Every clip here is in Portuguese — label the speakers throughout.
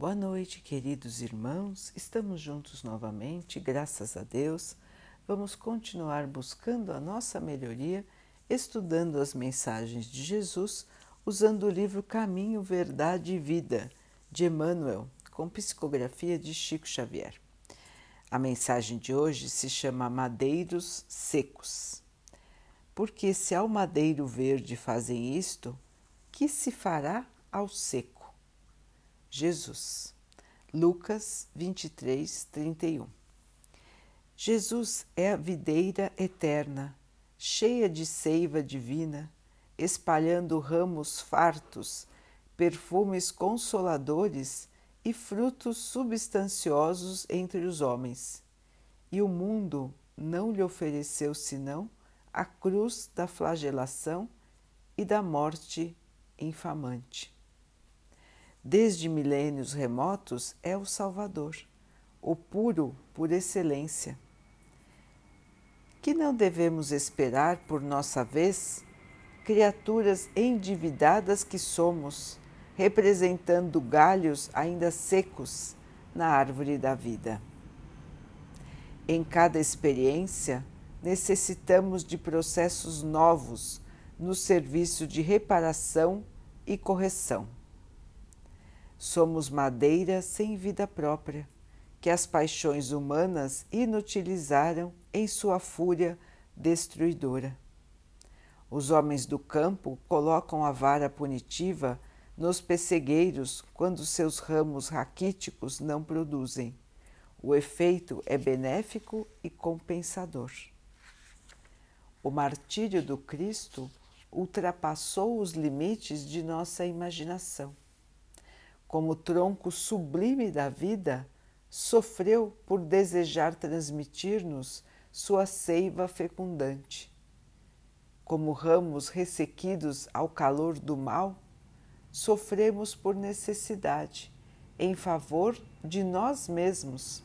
Speaker 1: Boa noite, queridos irmãos. Estamos juntos novamente, graças a Deus. Vamos continuar buscando a nossa melhoria, estudando as mensagens de Jesus, usando o livro Caminho, Verdade e Vida, de Emmanuel, com psicografia de Chico Xavier. A mensagem de hoje se chama Madeiros Secos. Porque se ao madeiro verde fazem isto, que se fará ao seco? Jesus. Lucas 23, 31. Jesus é a videira eterna, cheia de seiva divina, espalhando ramos fartos, perfumes consoladores e frutos substanciosos entre os homens. E o mundo não lhe ofereceu senão a cruz da flagelação e da morte infamante desde milênios remotos, é o Salvador, o puro por excelência. Que não devemos esperar, por nossa vez, criaturas endividadas que somos, representando galhos ainda secos na árvore da vida. Em cada experiência, necessitamos de processos novos no serviço de reparação e correção Somos madeira sem vida própria, que as paixões humanas inutilizaram em sua fúria destruidora. Os homens do campo colocam a vara punitiva nos pessegueiros quando seus ramos raquíticos não produzem. O efeito é benéfico e compensador. O martírio do Cristo ultrapassou os limites de nossa imaginação como tronco sublime da vida, sofreu por desejar transmitir-nos sua seiva fecundante. Como ramos ressequidos ao calor do mal, sofremos por necessidade, em favor de nós mesmos.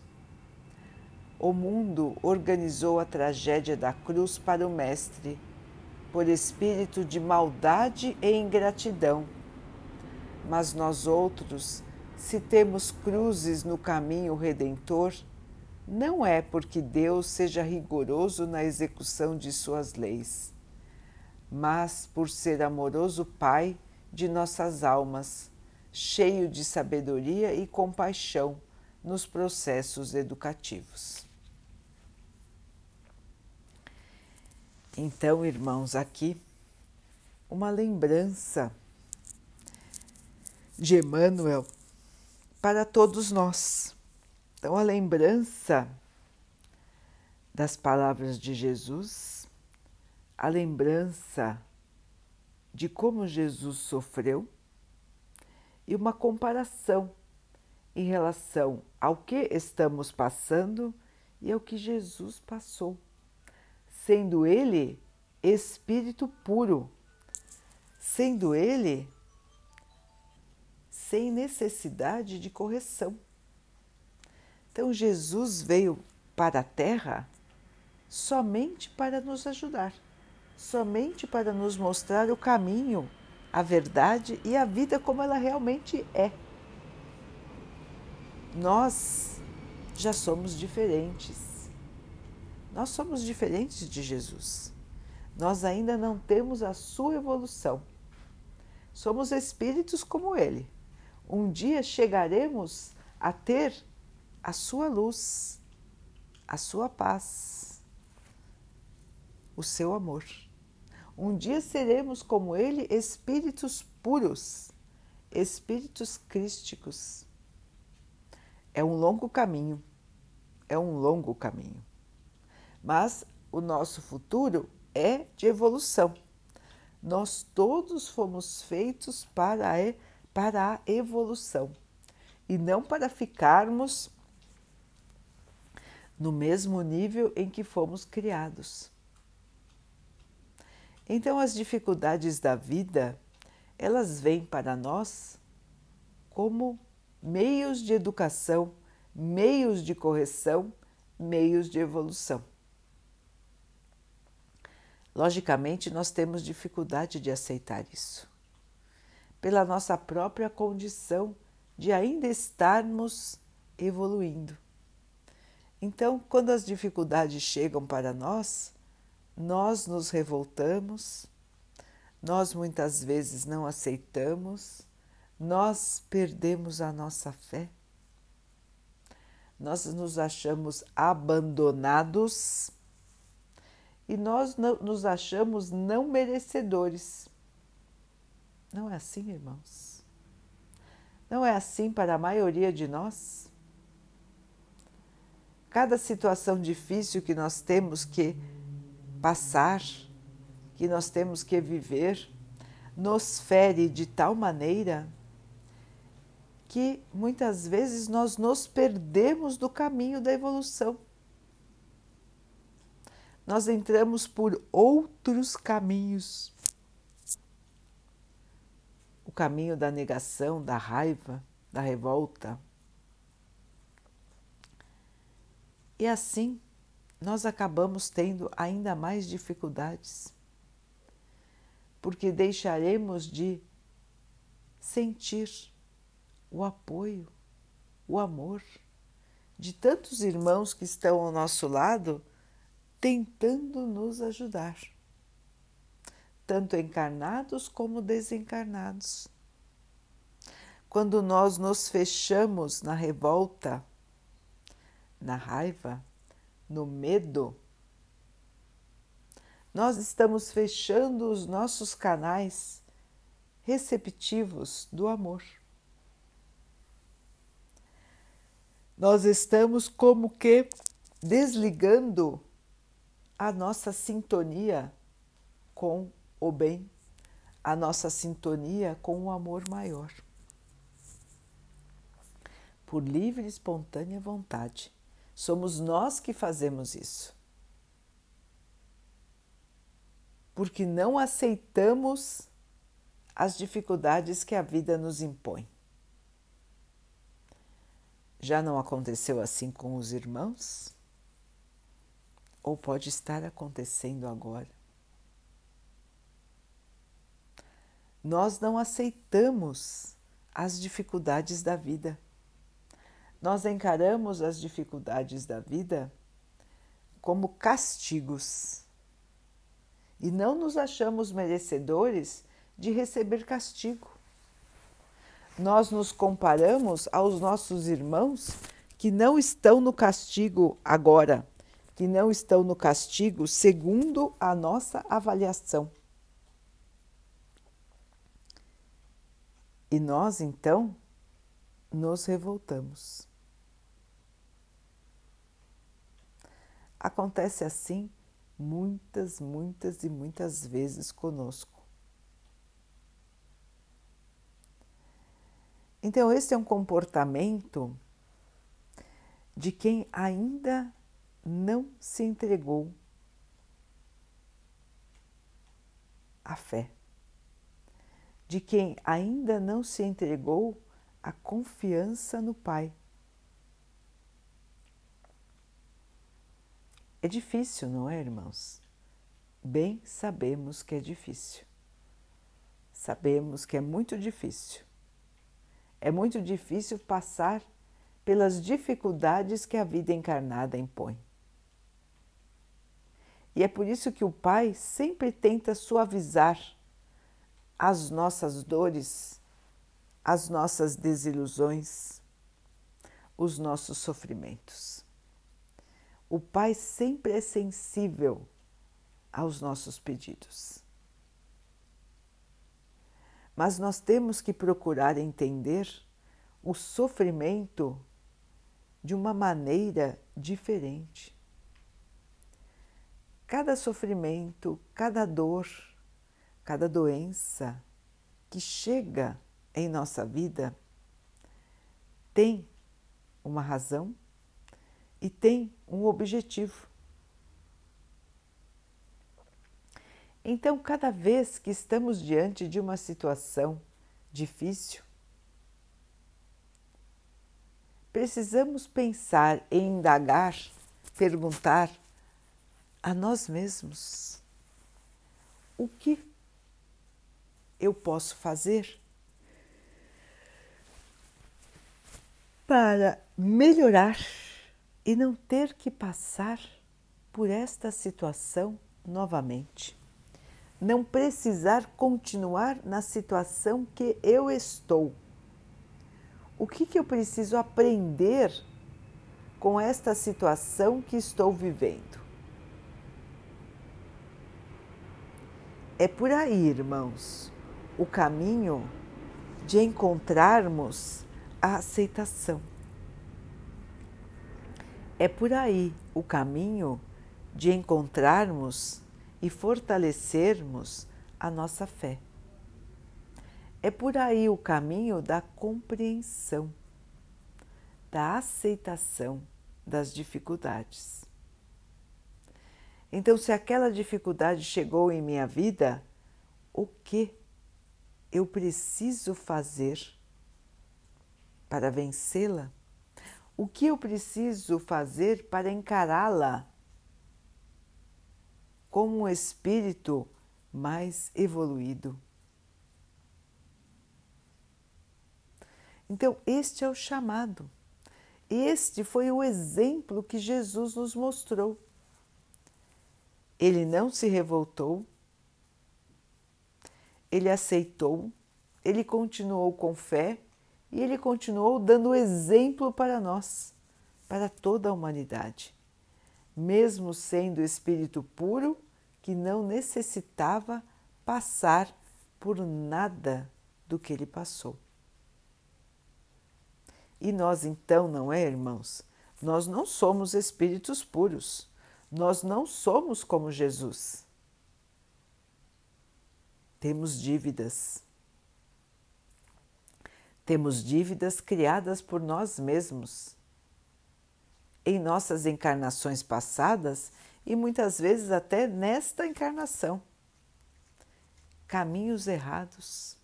Speaker 1: O mundo organizou a tragédia da cruz para o Mestre, por espírito de maldade e ingratidão mas nós outros, se temos cruzes no caminho redentor, não é porque Deus seja rigoroso na execução de suas leis, mas por ser amoroso Pai de nossas almas, cheio de sabedoria e compaixão nos processos educativos. Então, irmãos, aqui uma lembrança de Emmanuel para todos nós. Então, a lembrança das palavras de Jesus, a lembrança de como Jesus sofreu e uma comparação em relação ao que estamos passando e ao que Jesus passou, sendo Ele Espírito puro, sendo Ele sem necessidade de correção. Então, Jesus veio para a Terra somente para nos ajudar, somente para nos mostrar o caminho, a verdade e a vida como ela realmente é. Nós já somos diferentes. Nós somos diferentes de Jesus. Nós ainda não temos a sua evolução. Somos espíritos como ele, um dia chegaremos a ter a sua luz, a sua paz, o seu amor. Um dia seremos como ele, espíritos puros, espíritos crísticos. É um longo caminho, é um longo caminho. Mas o nosso futuro é de evolução. Nós todos fomos feitos para a para a evolução e não para ficarmos no mesmo nível em que fomos criados. Então as dificuldades da vida, elas vêm para nós como meios de educação, meios de correção, meios de evolução. Logicamente, nós temos dificuldade de aceitar isso pela nossa própria condição de ainda estarmos evoluindo. Então, quando as dificuldades chegam para nós, nós nos revoltamos, nós muitas vezes não aceitamos, nós perdemos a nossa fé, nós nos achamos abandonados e nós nos achamos não merecedores. Não é assim, irmãos? Não é assim para a maioria de nós? Cada situação difícil que nós temos que passar, que nós temos que viver, nos fere de tal maneira que muitas vezes nós nos perdemos do caminho da evolução. Nós entramos por outros caminhos. Caminho da negação, da raiva, da revolta. E assim nós acabamos tendo ainda mais dificuldades, porque deixaremos de sentir o apoio, o amor de tantos irmãos que estão ao nosso lado tentando nos ajudar, tanto encarnados como desencarnados. Quando nós nos fechamos na revolta, na raiva, no medo, nós estamos fechando os nossos canais receptivos do amor. Nós estamos como que desligando a nossa sintonia com o bem, a nossa sintonia com o amor maior. Por livre e espontânea vontade. Somos nós que fazemos isso. Porque não aceitamos as dificuldades que a vida nos impõe. Já não aconteceu assim com os irmãos? Ou pode estar acontecendo agora? Nós não aceitamos as dificuldades da vida nós encaramos as dificuldades da vida como castigos e não nos achamos merecedores de receber castigo. Nós nos comparamos aos nossos irmãos que não estão no castigo agora, que não estão no castigo segundo a nossa avaliação. E nós então nos revoltamos. Acontece assim muitas, muitas e muitas vezes conosco. Então, esse é um comportamento de quem ainda não se entregou à fé, de quem ainda não se entregou à confiança no Pai. É difícil, não é, irmãos? Bem sabemos que é difícil. Sabemos que é muito difícil. É muito difícil passar pelas dificuldades que a vida encarnada impõe. E é por isso que o Pai sempre tenta suavizar as nossas dores, as nossas desilusões, os nossos sofrimentos. O Pai sempre é sensível aos nossos pedidos. Mas nós temos que procurar entender o sofrimento de uma maneira diferente. Cada sofrimento, cada dor, cada doença que chega em nossa vida tem uma razão e tem um objetivo. Então, cada vez que estamos diante de uma situação difícil, precisamos pensar e indagar, perguntar a nós mesmos: o que eu posso fazer para melhorar e não ter que passar por esta situação novamente. Não precisar continuar na situação que eu estou. O que, que eu preciso aprender com esta situação que estou vivendo? É por aí, irmãos, o caminho de encontrarmos a aceitação. É por aí o caminho de encontrarmos e fortalecermos a nossa fé. É por aí o caminho da compreensão, da aceitação das dificuldades. Então, se aquela dificuldade chegou em minha vida, o que eu preciso fazer para vencê-la? O que eu preciso fazer para encará-la como um espírito mais evoluído? Então, este é o chamado. Este foi o exemplo que Jesus nos mostrou. Ele não se revoltou, ele aceitou, ele continuou com fé e ele continuou dando exemplo para nós, para toda a humanidade, mesmo sendo espírito puro que não necessitava passar por nada do que ele passou. E nós então, não é, irmãos? Nós não somos espíritos puros. Nós não somos como Jesus. Temos dívidas. Temos dívidas criadas por nós mesmos em nossas encarnações passadas e muitas vezes até nesta encarnação. Caminhos errados,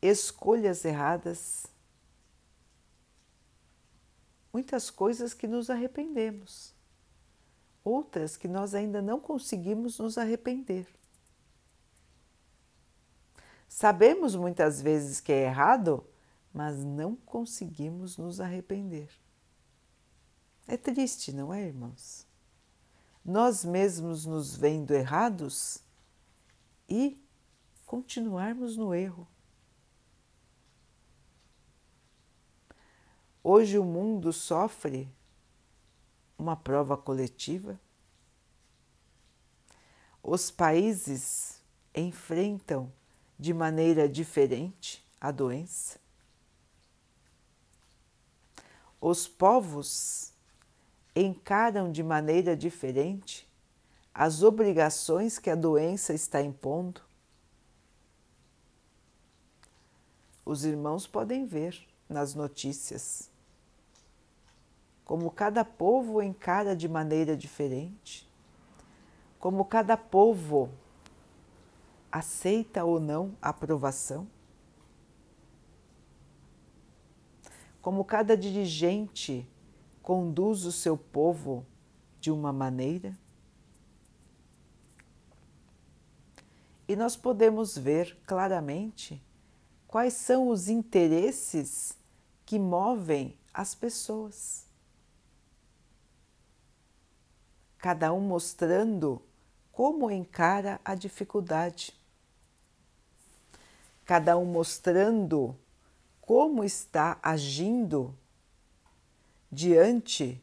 Speaker 1: escolhas erradas, muitas coisas que nos arrependemos outras que nós ainda não conseguimos nos arrepender. Sabemos muitas vezes que é errado, mas não conseguimos nos arrepender. É triste, não é, irmãos? Nós mesmos nos vendo errados e continuarmos no erro. Hoje o mundo sofre uma prova coletiva. Os países enfrentam de maneira diferente a doença. Os povos encaram de maneira diferente as obrigações que a doença está impondo. Os irmãos podem ver nas notícias como cada povo encara de maneira diferente, como cada povo aceita ou não a aprovação, como cada dirigente conduz o seu povo de uma maneira. E nós podemos ver claramente quais são os interesses que movem as pessoas. cada um mostrando como encara a dificuldade, cada um mostrando como está agindo diante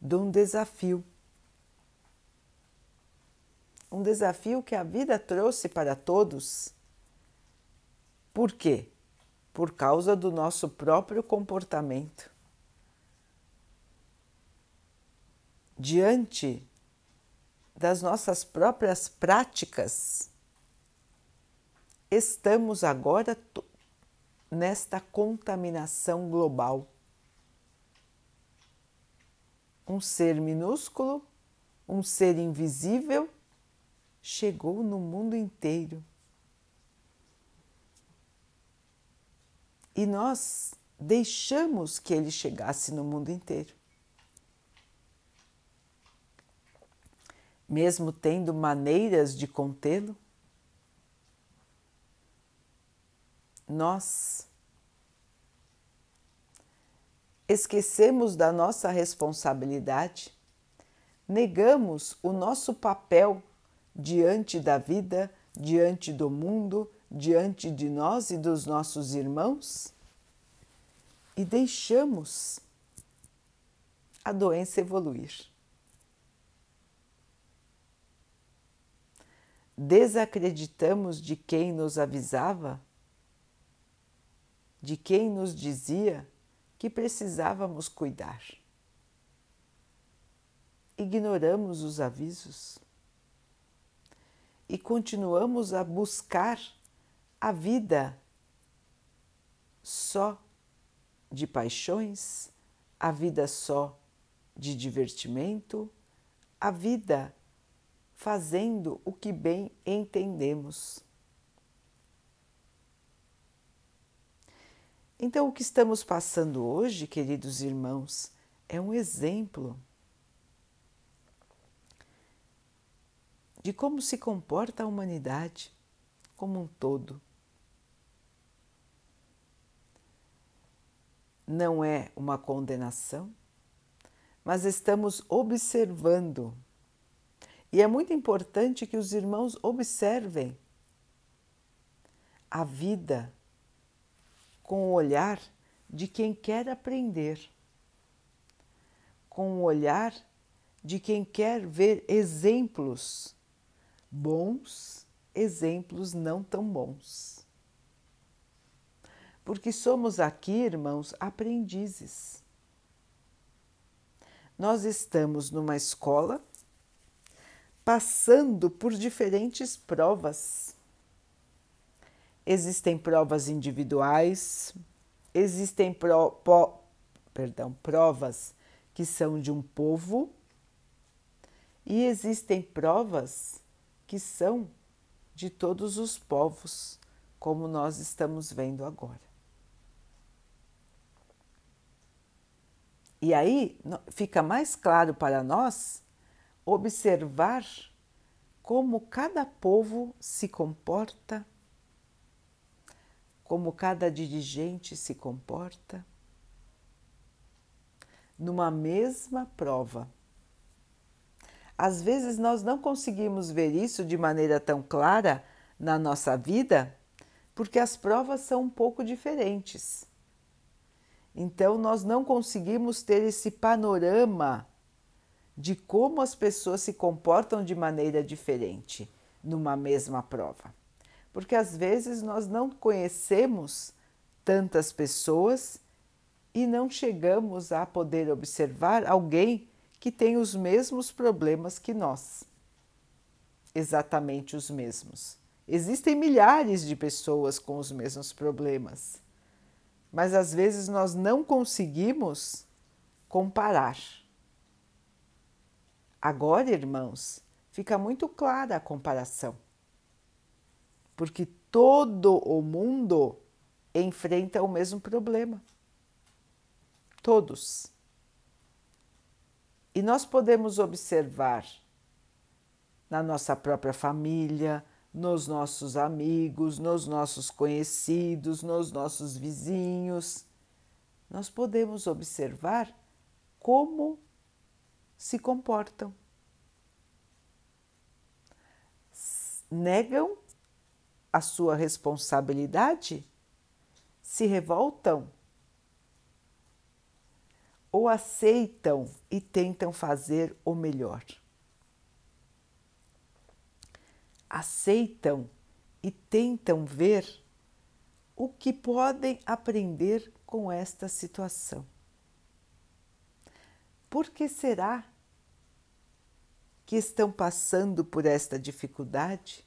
Speaker 1: de um desafio. Um desafio que a vida trouxe para todos. Por quê? Por causa do nosso próprio comportamento. diante das nossas próprias práticas, estamos agora nesta contaminação global. Um ser minúsculo, um ser invisível, chegou no mundo inteiro. E nós deixamos que ele chegasse no mundo inteiro. mesmo tendo maneiras de contê-lo? Nós esquecemos da nossa responsabilidade, negamos o nosso papel diante da vida, diante do mundo, diante de nós e dos nossos irmãos e deixamos a doença evoluir. Desacreditamos de quem nos avisava, de quem nos dizia que precisávamos cuidar. Ignoramos os avisos e continuamos a buscar a vida só de paixões, a vida só de divertimento, a vida fazendo o que bem entendemos. Então, o que estamos passando hoje, queridos irmãos, é um exemplo de como se comporta a humanidade como um todo. Não é uma condenação, mas estamos observando. E é muito importante que os irmãos observem a vida com o olhar de quem quer aprender, com o olhar de quem quer ver exemplos bons, exemplos não tão bons. Porque somos aqui, irmãos, aprendizes. Nós estamos numa escola passando por diferentes provas Existem provas individuais, existem pro, po, perdão, provas que são de um povo e existem provas que são de todos os povos, como nós estamos vendo agora. E aí fica mais claro para nós observar como cada povo se comporta como cada dirigente se comporta numa mesma prova. Às vezes nós não conseguimos ver isso de maneira tão clara na nossa vida, porque as provas são um pouco diferentes. Então nós não conseguimos ter esse panorama de como as pessoas se comportam de maneira diferente numa mesma prova porque às vezes nós não conhecemos tantas pessoas e não chegamos a poder observar alguém que tem os mesmos problemas que nós. Exatamente os mesmos. Existem milhares de pessoas com os mesmos problemas, mas às vezes nós não conseguimos comparar. Agora, irmãos, fica muito clara a comparação porque todo o mundo enfrenta o mesmo problema. Todos. E nós podemos observar na nossa própria família, nos nossos amigos, nos nossos conhecidos, nos nossos vizinhos. Nós podemos observar como se comportam. Negam a sua responsabilidade, se revoltam ou aceitam e tentam fazer o melhor. Aceitam e tentam ver o que podem aprender com esta situação. Por que será que estão passando por esta dificuldade?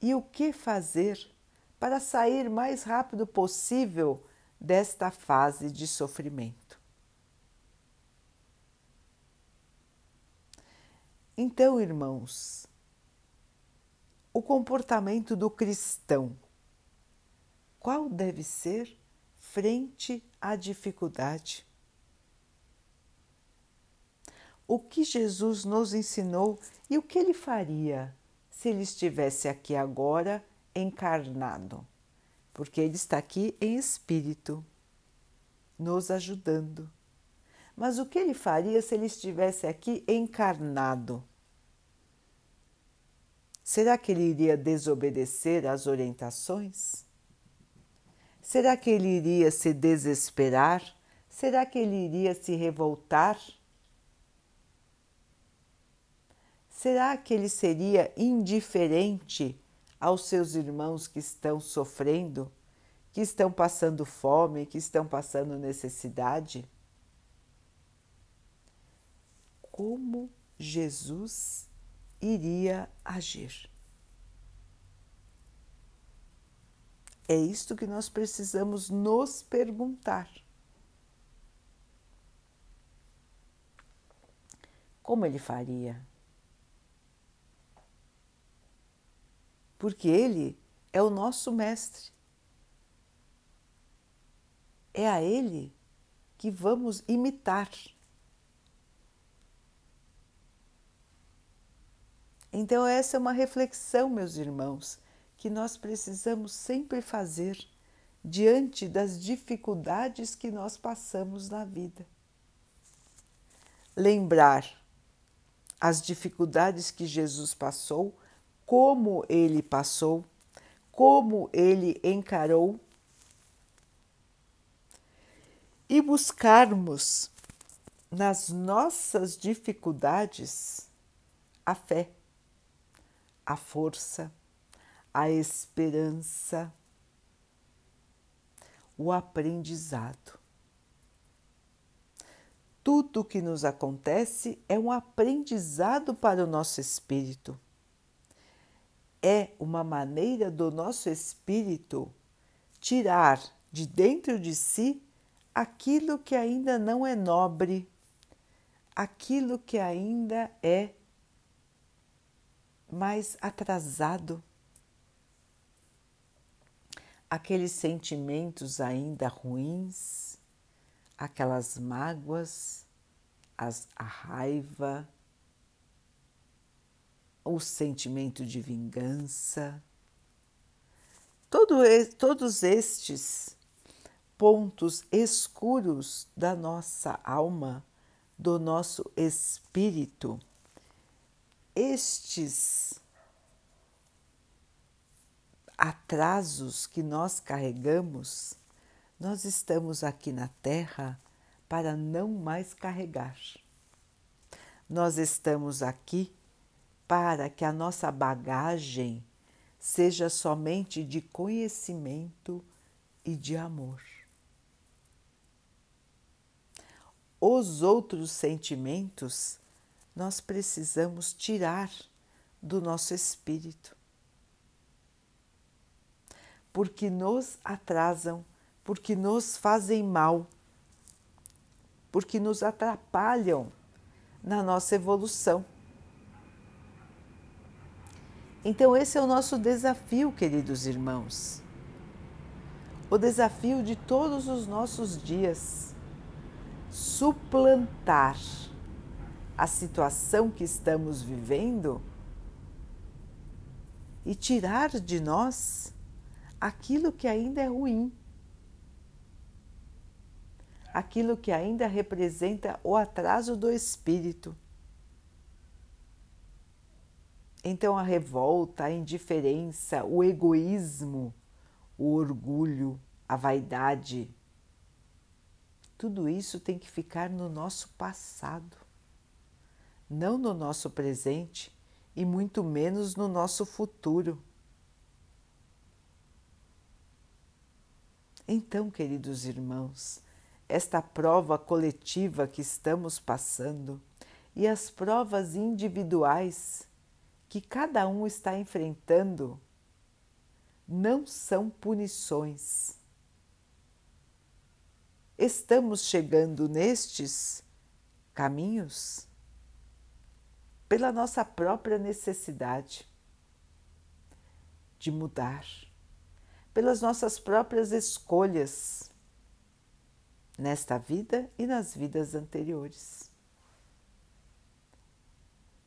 Speaker 1: E o que fazer para sair mais rápido possível desta fase de sofrimento. Então, irmãos, o comportamento do cristão, qual deve ser frente à dificuldade? O que Jesus nos ensinou e o que ele faria se ele estivesse aqui agora encarnado, porque ele está aqui em espírito. nos ajudando. Mas o que ele faria se ele estivesse aqui encarnado? Será que ele iria desobedecer às orientações? Será que ele iria se desesperar? Será que ele iria se revoltar? Será que ele seria indiferente aos seus irmãos que estão sofrendo, que estão passando fome, que estão passando necessidade? Como Jesus iria agir? É isto que nós precisamos nos perguntar. Como ele faria? Porque ele é o nosso mestre. É a ele que vamos imitar. Então, essa é uma reflexão, meus irmãos, que nós precisamos sempre fazer diante das dificuldades que nós passamos na vida. Lembrar as dificuldades que Jesus passou, como ele passou, como ele encarou e buscarmos nas nossas dificuldades a fé, a força, a esperança, o aprendizado. Tudo o que nos acontece é um aprendizado para o nosso espírito. É uma maneira do nosso espírito tirar de dentro de si aquilo que ainda não é nobre, aquilo que ainda é mais atrasado. Aqueles sentimentos ainda ruins, aquelas mágoas, as, a raiva, o sentimento de vingança. Todo, todos estes pontos escuros da nossa alma, do nosso espírito, estes atrasos que nós carregamos, nós estamos aqui na Terra para não mais carregar. Nós estamos aqui para que a nossa bagagem seja somente de conhecimento e de amor. Os outros sentimentos nós precisamos tirar do nosso espírito porque nos atrasam, porque nos fazem mal, porque nos atrapalham na nossa evolução. Então, esse é o nosso desafio, queridos irmãos. O desafio de todos os nossos dias suplantar a situação que estamos vivendo e tirar de nós aquilo que ainda é ruim, aquilo que ainda representa o atraso do espírito. Então, a revolta, a indiferença, o egoísmo, o orgulho, a vaidade, tudo isso tem que ficar no nosso passado, não no nosso presente e muito menos no nosso futuro. Então, queridos irmãos, esta prova coletiva que estamos passando e as provas individuais que cada um está enfrentando não são punições. Estamos chegando nestes caminhos pela nossa própria necessidade de mudar pelas nossas próprias escolhas nesta vida e nas vidas anteriores.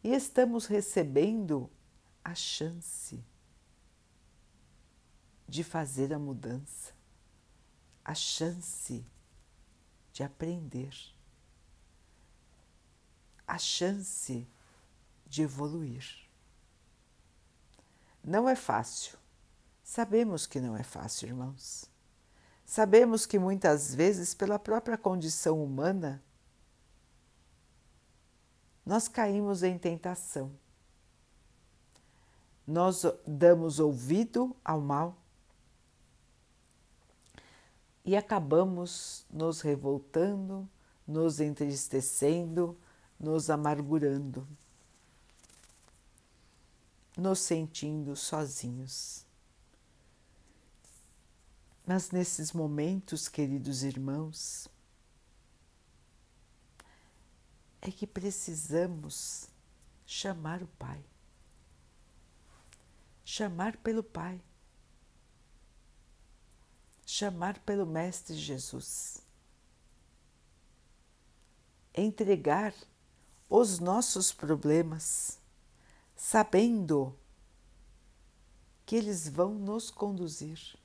Speaker 1: E estamos recebendo a chance de fazer a mudança, a chance de aprender, a chance de evoluir. Não é fácil. Sabemos que não é fácil, irmãos. Sabemos que muitas vezes, pela própria condição humana, nós caímos em tentação. Nós damos ouvido ao mal e acabamos nos revoltando, nos entristecendo, nos amargurando, nos sentindo sozinhos. Mas nesses momentos, queridos irmãos, é que precisamos chamar o Pai. Chamar pelo Pai. Chamar pelo Mestre Jesus. Entregar os nossos problemas, sabendo que eles vão nos conduzir.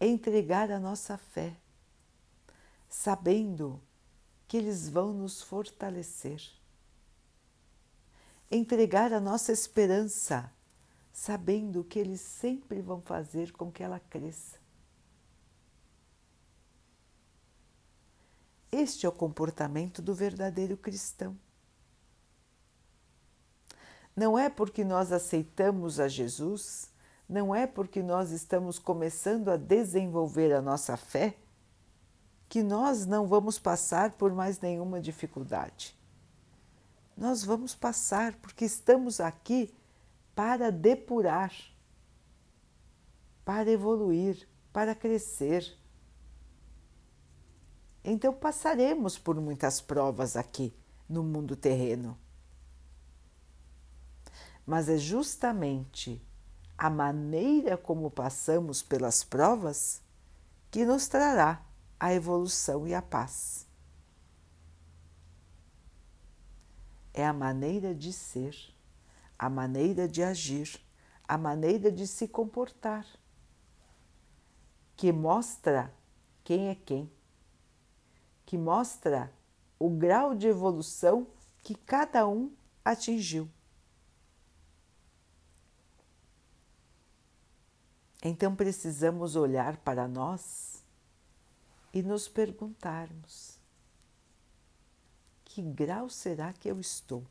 Speaker 1: Entregar a nossa fé, sabendo que eles vão nos fortalecer. Entregar a nossa esperança, sabendo que eles sempre vão fazer com que ela cresça. Este é o comportamento do verdadeiro cristão. Não é porque nós aceitamos a Jesus, não é porque nós estamos começando a desenvolver a nossa fé que nós não vamos passar por mais nenhuma dificuldade. Nós vamos passar porque estamos aqui para depurar, para evoluir, para crescer. Então passaremos por muitas provas aqui no mundo terreno. Mas é justamente a maneira como passamos pelas provas que nos trará a evolução e a paz. É a maneira de ser, a maneira de agir, a maneira de se comportar, que mostra quem é quem, que mostra o grau de evolução que cada um atingiu. Então precisamos olhar para nós e nos perguntarmos: que grau será que eu estou?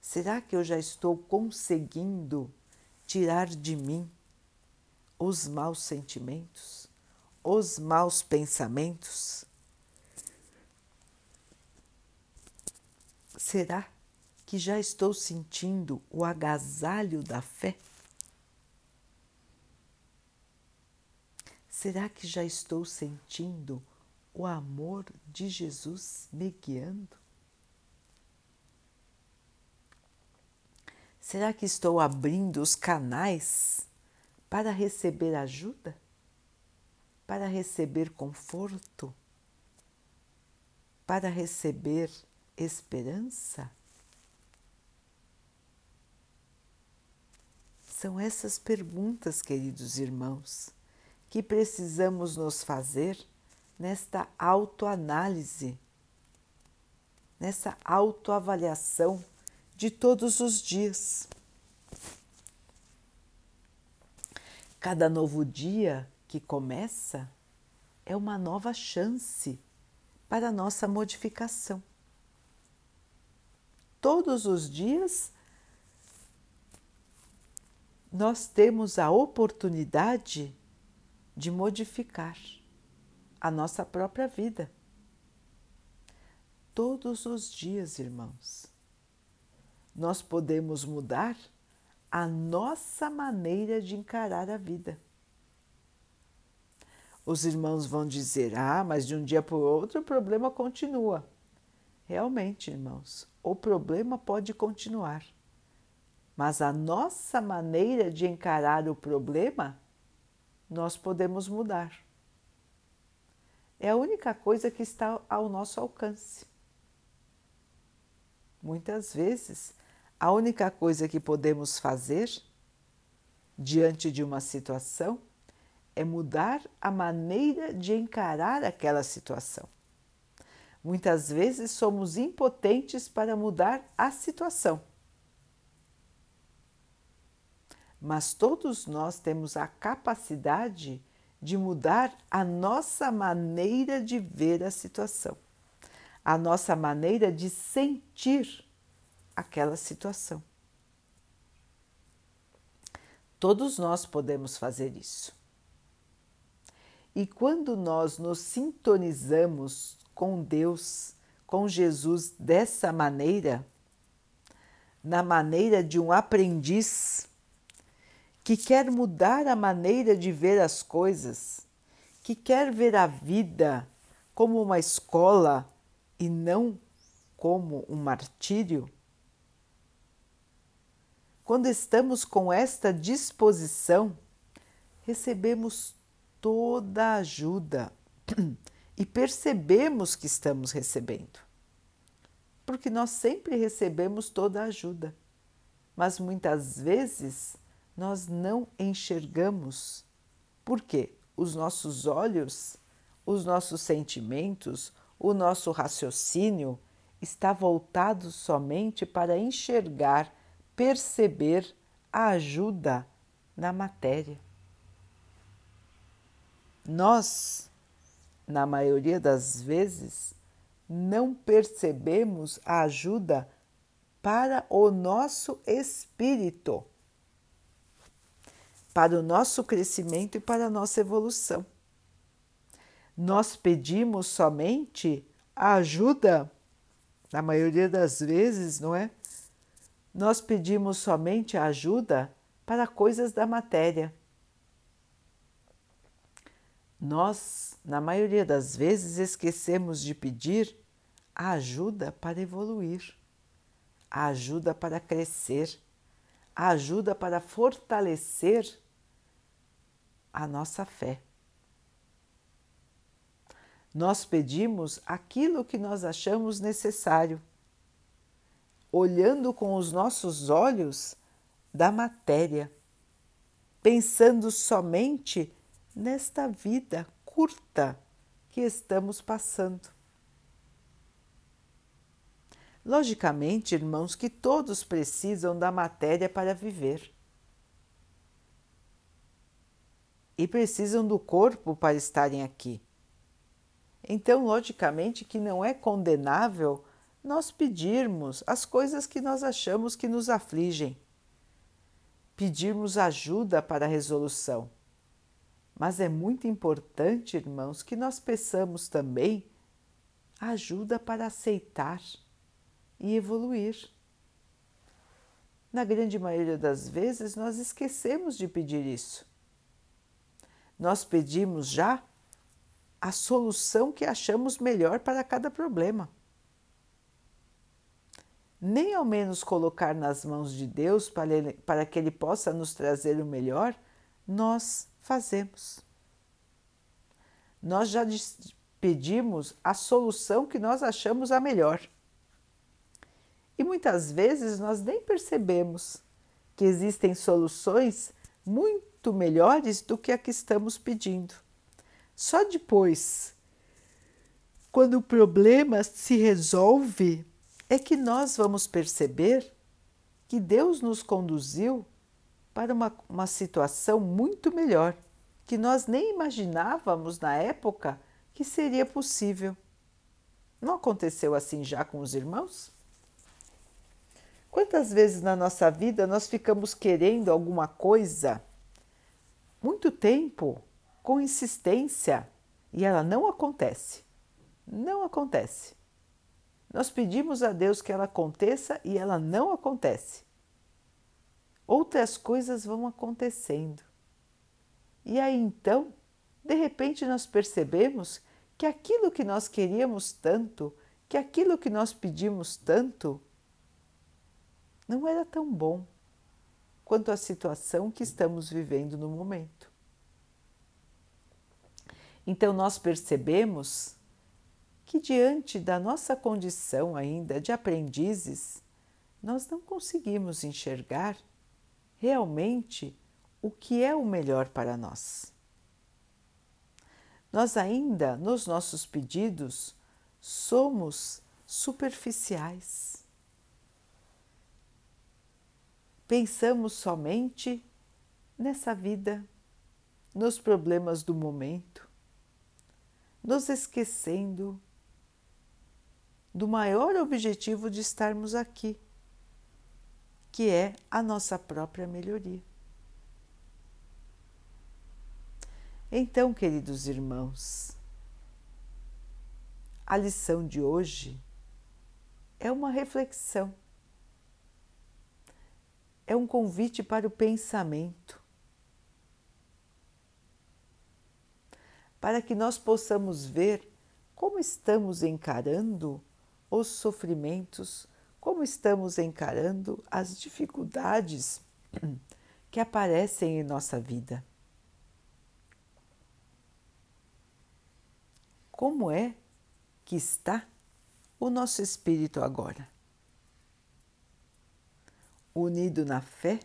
Speaker 1: Será que eu já estou conseguindo tirar de mim os maus sentimentos, os maus pensamentos? Será que já estou sentindo o agasalho da fé? Será que já estou sentindo o amor de Jesus me guiando? Será que estou abrindo os canais para receber ajuda? Para receber conforto? Para receber esperança? São essas perguntas, queridos irmãos, que precisamos nos fazer nesta autoanálise, nessa autoavaliação de todos os dias. Cada novo dia que começa é uma nova chance para nossa modificação. Todos os dias nós temos a oportunidade de modificar a nossa própria vida. Todos os dias, irmãos, nós podemos mudar a nossa maneira de encarar a vida. Os irmãos vão dizer: ah, mas de um dia para o outro o problema continua. Realmente, irmãos, o problema pode continuar, mas a nossa maneira de encarar o problema nós podemos mudar. É a única coisa que está ao nosso alcance. Muitas vezes, a única coisa que podemos fazer diante de uma situação é mudar a maneira de encarar aquela situação. Muitas vezes somos impotentes para mudar a situação. Mas todos nós temos a capacidade de mudar a nossa maneira de ver a situação, a nossa maneira de sentir aquela situação. Todos nós podemos fazer isso. E quando nós nos sintonizamos com Deus, com Jesus dessa maneira, na maneira de um aprendiz que quer mudar a maneira de ver as coisas, que quer ver a vida como uma escola e não como um martírio, quando estamos com esta disposição, recebemos toda a ajuda e percebemos que estamos recebendo. Porque nós sempre recebemos toda a ajuda, mas muitas vezes nós não enxergamos. Porque os nossos olhos, os nossos sentimentos, o nosso raciocínio está voltado somente para enxergar perceber a ajuda na matéria. Nós, na maioria das vezes, não percebemos a ajuda para o nosso espírito, para o nosso crescimento e para a nossa evolução. Nós pedimos somente a ajuda, na maioria das vezes, não é? nós pedimos somente ajuda para coisas da matéria. Nós, na maioria das vezes, esquecemos de pedir a ajuda para evoluir, a ajuda para crescer, a ajuda para fortalecer a nossa fé. Nós pedimos aquilo que nós achamos necessário olhando com os nossos olhos da matéria, pensando somente nesta vida curta que estamos passando. Logicamente, irmãos, que todos precisam da matéria para viver. E precisam do corpo para estarem aqui. Então, logicamente, que não é condenável nós pedirmos as coisas que nós achamos que nos afligem, pedirmos ajuda para a resolução. Mas é muito importante, irmãos, que nós peçamos também ajuda para aceitar e evoluir. Na grande maioria das vezes, nós esquecemos de pedir isso. Nós pedimos já a solução que achamos melhor para cada problema nem ao menos colocar nas mãos de Deus para, ele, para que Ele possa nos trazer o melhor, nós fazemos. Nós já pedimos a solução que nós achamos a melhor. E muitas vezes nós nem percebemos que existem soluções muito melhores do que a que estamos pedindo. Só depois, quando o problema se resolve, é que nós vamos perceber que Deus nos conduziu para uma, uma situação muito melhor, que nós nem imaginávamos na época que seria possível. Não aconteceu assim já com os irmãos? Quantas vezes na nossa vida nós ficamos querendo alguma coisa muito tempo, com insistência, e ela não acontece? Não acontece. Nós pedimos a Deus que ela aconteça e ela não acontece. Outras coisas vão acontecendo. E aí então, de repente, nós percebemos que aquilo que nós queríamos tanto, que aquilo que nós pedimos tanto, não era tão bom quanto a situação que estamos vivendo no momento. Então, nós percebemos que, diante da nossa condição ainda de aprendizes, nós não conseguimos enxergar realmente o que é o melhor para nós. nós ainda, nos nossos pedidos, somos superficiais. Pensamos somente nessa vida, nos problemas do momento, nos esquecendo do maior objetivo de estarmos aqui, que é a nossa própria melhoria. Então, queridos irmãos, a lição de hoje é uma reflexão, é um convite para o pensamento, para que nós possamos ver como estamos encarando os sofrimentos, como estamos encarando as dificuldades que aparecem em nossa vida. Como é que está o nosso espírito agora? Unido na fé,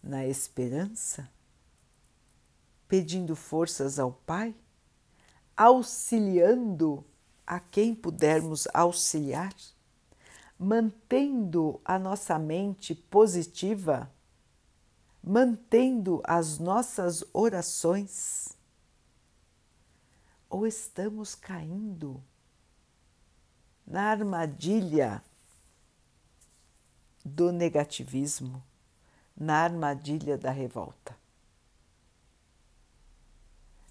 Speaker 1: na esperança, pedindo forças ao Pai, auxiliando a quem pudermos auxiliar, mantendo a nossa mente positiva, mantendo as nossas orações, ou estamos caindo na armadilha do negativismo, na armadilha da revolta.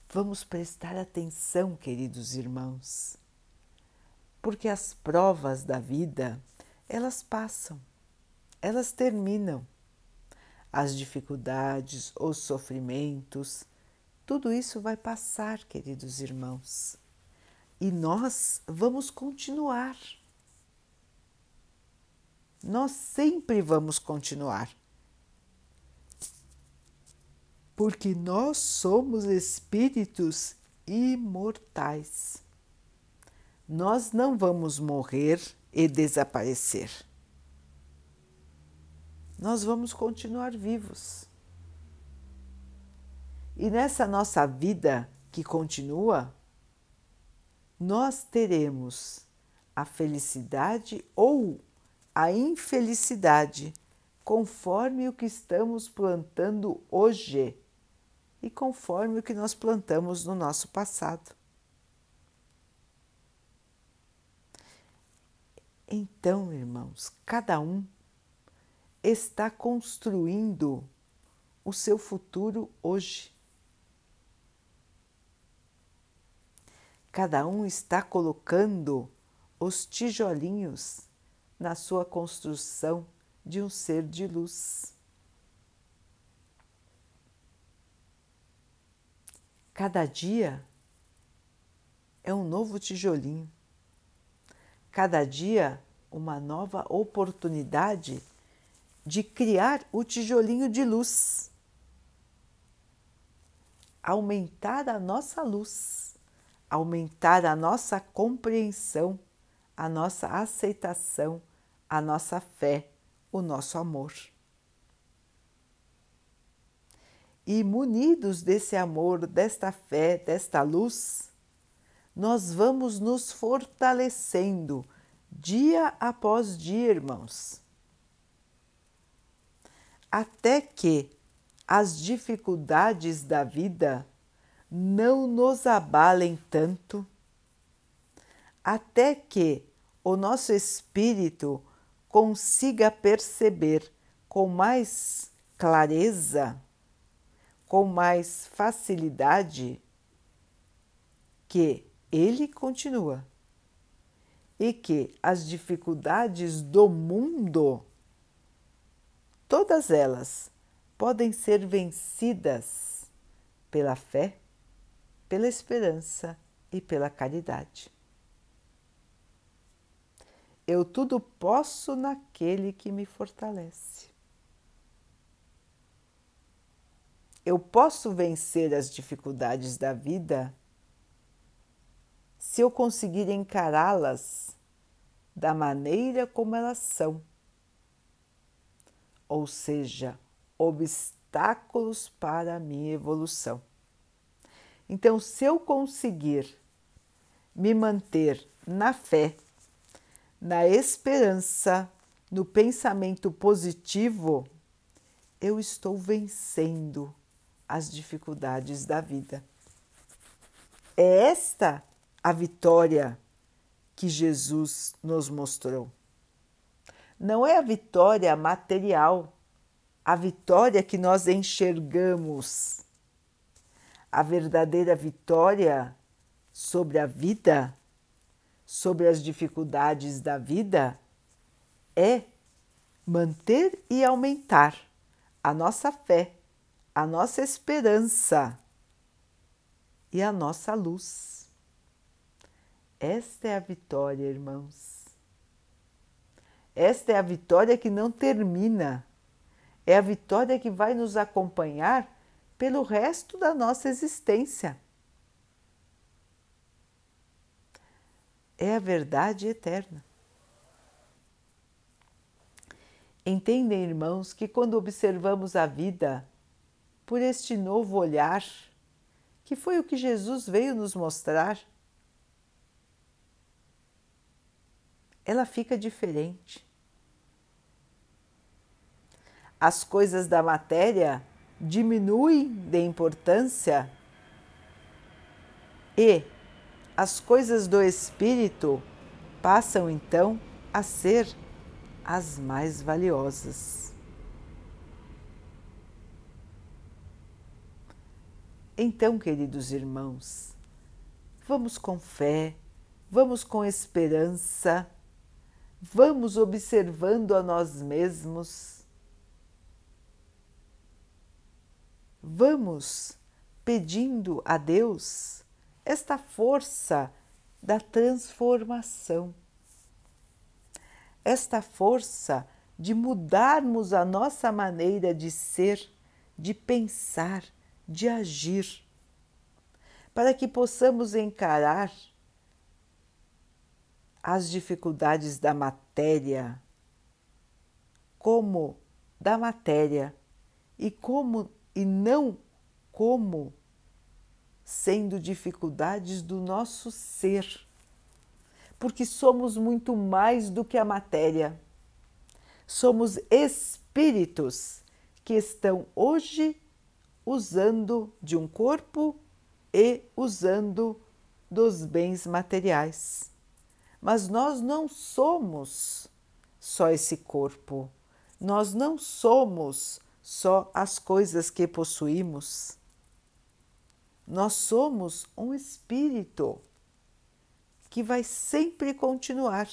Speaker 1: Vamos prestar atenção, queridos irmãos porque as provas da vida, elas passam, elas terminam. As dificuldades, os sofrimentos, tudo isso vai passar, queridos irmãos. E nós vamos continuar. Nós sempre vamos continuar. Porque nós somos espíritos imortais nós não vamos morrer e desaparecer. Nós vamos continuar vivos. E nessa nossa vida que continua, nós teremos a felicidade ou a infelicidade, conforme o que estamos plantando hoje e conforme o que nós plantamos no nosso passado. Então, irmãos, cada um está construindo o seu futuro hoje. Cada um está colocando os tijolinhos na sua construção de um ser de luz. Cada dia é um novo tijolinho cada dia uma nova oportunidade de criar o tijolinho de luz, aumentar a nossa luz, aumentar a nossa compreensão, a nossa aceitação, a nossa fé, o nosso amor. E munidos desse amor, desta fé, desta luz, nós vamos nos fortalecendo dia após dia, irmãos, até que as dificuldades da vida não nos abalem tanto, até que o nosso espírito consiga perceber com mais clareza, com mais facilidade, que ele continua. E que as dificuldades do mundo, todas elas, podem ser vencidas pela fé, pela esperança e pela caridade. Eu tudo posso naquele que me fortalece. Eu posso vencer as dificuldades da vida se eu conseguir encará-las da maneira como elas são, ou seja, obstáculos para a minha evolução. Então, se eu conseguir me manter na fé, na esperança, no pensamento positivo, eu estou vencendo as dificuldades da vida. É esta a vitória que Jesus nos mostrou. Não é a vitória material, a vitória que nós enxergamos. A verdadeira vitória sobre a vida, sobre as dificuldades da vida, é manter e aumentar a nossa fé, a nossa esperança e a nossa luz. Esta é a vitória, irmãos. Esta é a vitória que não termina. É a vitória que vai nos acompanhar pelo resto da nossa existência. É a verdade eterna. Entendem, irmãos, que quando observamos a vida por este novo olhar, que foi o que Jesus veio nos mostrar, ela fica diferente. As coisas da matéria diminuem de importância e as coisas do espírito passam então a ser as mais valiosas. Então, queridos irmãos, vamos com fé, vamos com esperança, vamos observando a nós mesmos, vamos pedindo a Deus esta força da transformação, esta força de mudarmos a nossa maneira de ser, de pensar, de agir, para que possamos encarar as dificuldades da matéria como da matéria e como e não como sendo dificuldades do nosso ser, porque somos muito mais do que a matéria. Somos espíritos que estão hoje usando de um corpo e usando dos bens materiais. Mas nós não somos só esse corpo, nós não somos só as coisas que possuímos. Nós somos um espírito que vai sempre continuar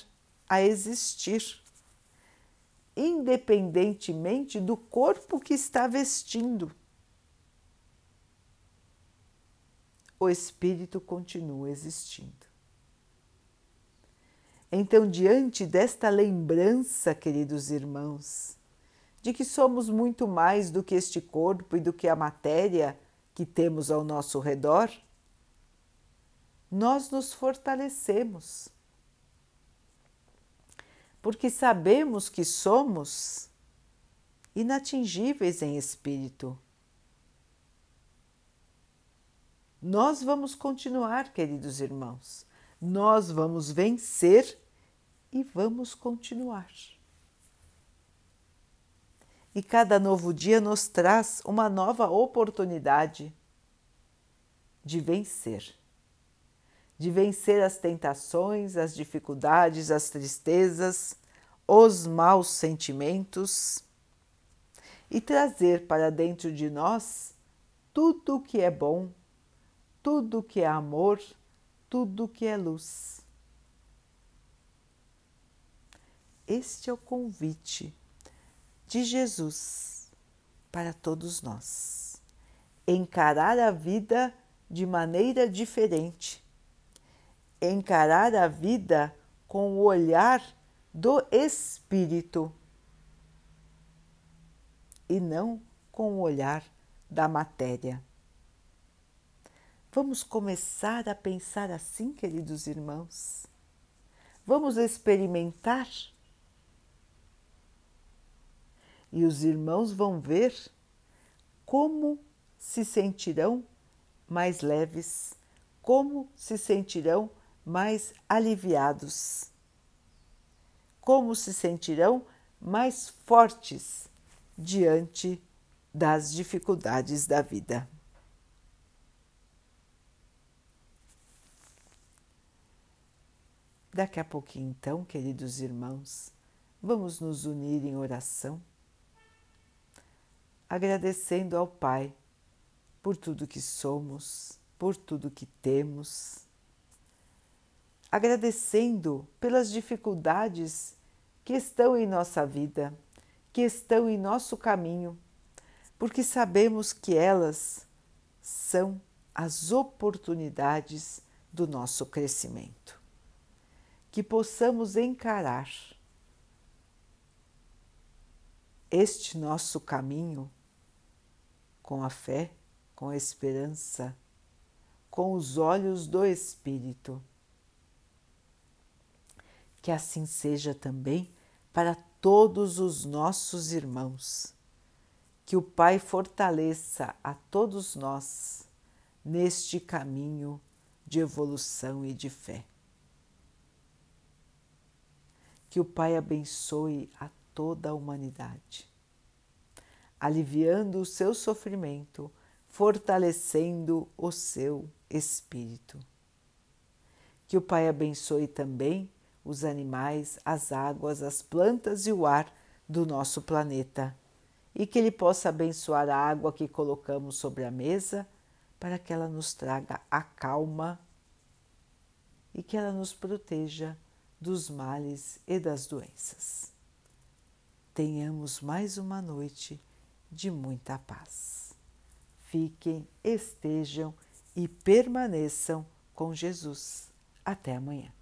Speaker 1: a existir, independentemente do corpo que está vestindo. o espírito continua existindo. Então, diante desta lembrança, queridos irmãos, de que somos muito mais do que este corpo e do que a matéria que temos ao nosso redor, nós nos fortalecemos, porque sabemos que somos inatingíveis em espírito Nós vamos continuar, queridos irmãos. Nós vamos vencer e vamos continuar. E cada novo dia nos traz uma nova oportunidade de vencer. De vencer as tentações, as dificuldades, as tristezas, os maus sentimentos e trazer para dentro de nós tudo o que é bom, tudo que é amor, tudo que é luz. Este é o convite de Jesus para todos nós. Encarar a vida de maneira diferente, encarar a vida com o olhar do Espírito e não com o olhar da matéria. Vamos começar a pensar assim, queridos irmãos? Vamos experimentar? E os irmãos vão ver como se sentirão mais leves? Como se sentirão mais aliviados? Como se sentirão mais fortes diante das dificuldades da vida? Daqui a pouquinho, então, queridos irmãos, vamos nos unir em oração, agradecendo ao Pai por tudo que somos, por tudo que temos, agradecendo pelas dificuldades que estão em nossa vida, que estão em nosso caminho, porque sabemos que elas são as oportunidades do nosso crescimento. Que possamos encarar este nosso caminho com a fé, com a esperança, com os olhos do Espírito. Que assim seja também para todos os nossos irmãos. Que o Pai fortaleça a todos nós neste caminho de evolução e de fé que o Pai abençoe a toda a humanidade, aliviando o seu sofrimento, fortalecendo o seu espírito. Que o Pai abençoe também os animais, as águas, as plantas e o ar do nosso planeta e que Ele possa abençoar a água que colocamos sobre a mesa para que ela nos traga a calma e que ela nos proteja dos males e das doenças. Tenhamos mais uma noite de muita paz. Fiquem, estejam e permaneçam com Jesus. Até amanhã.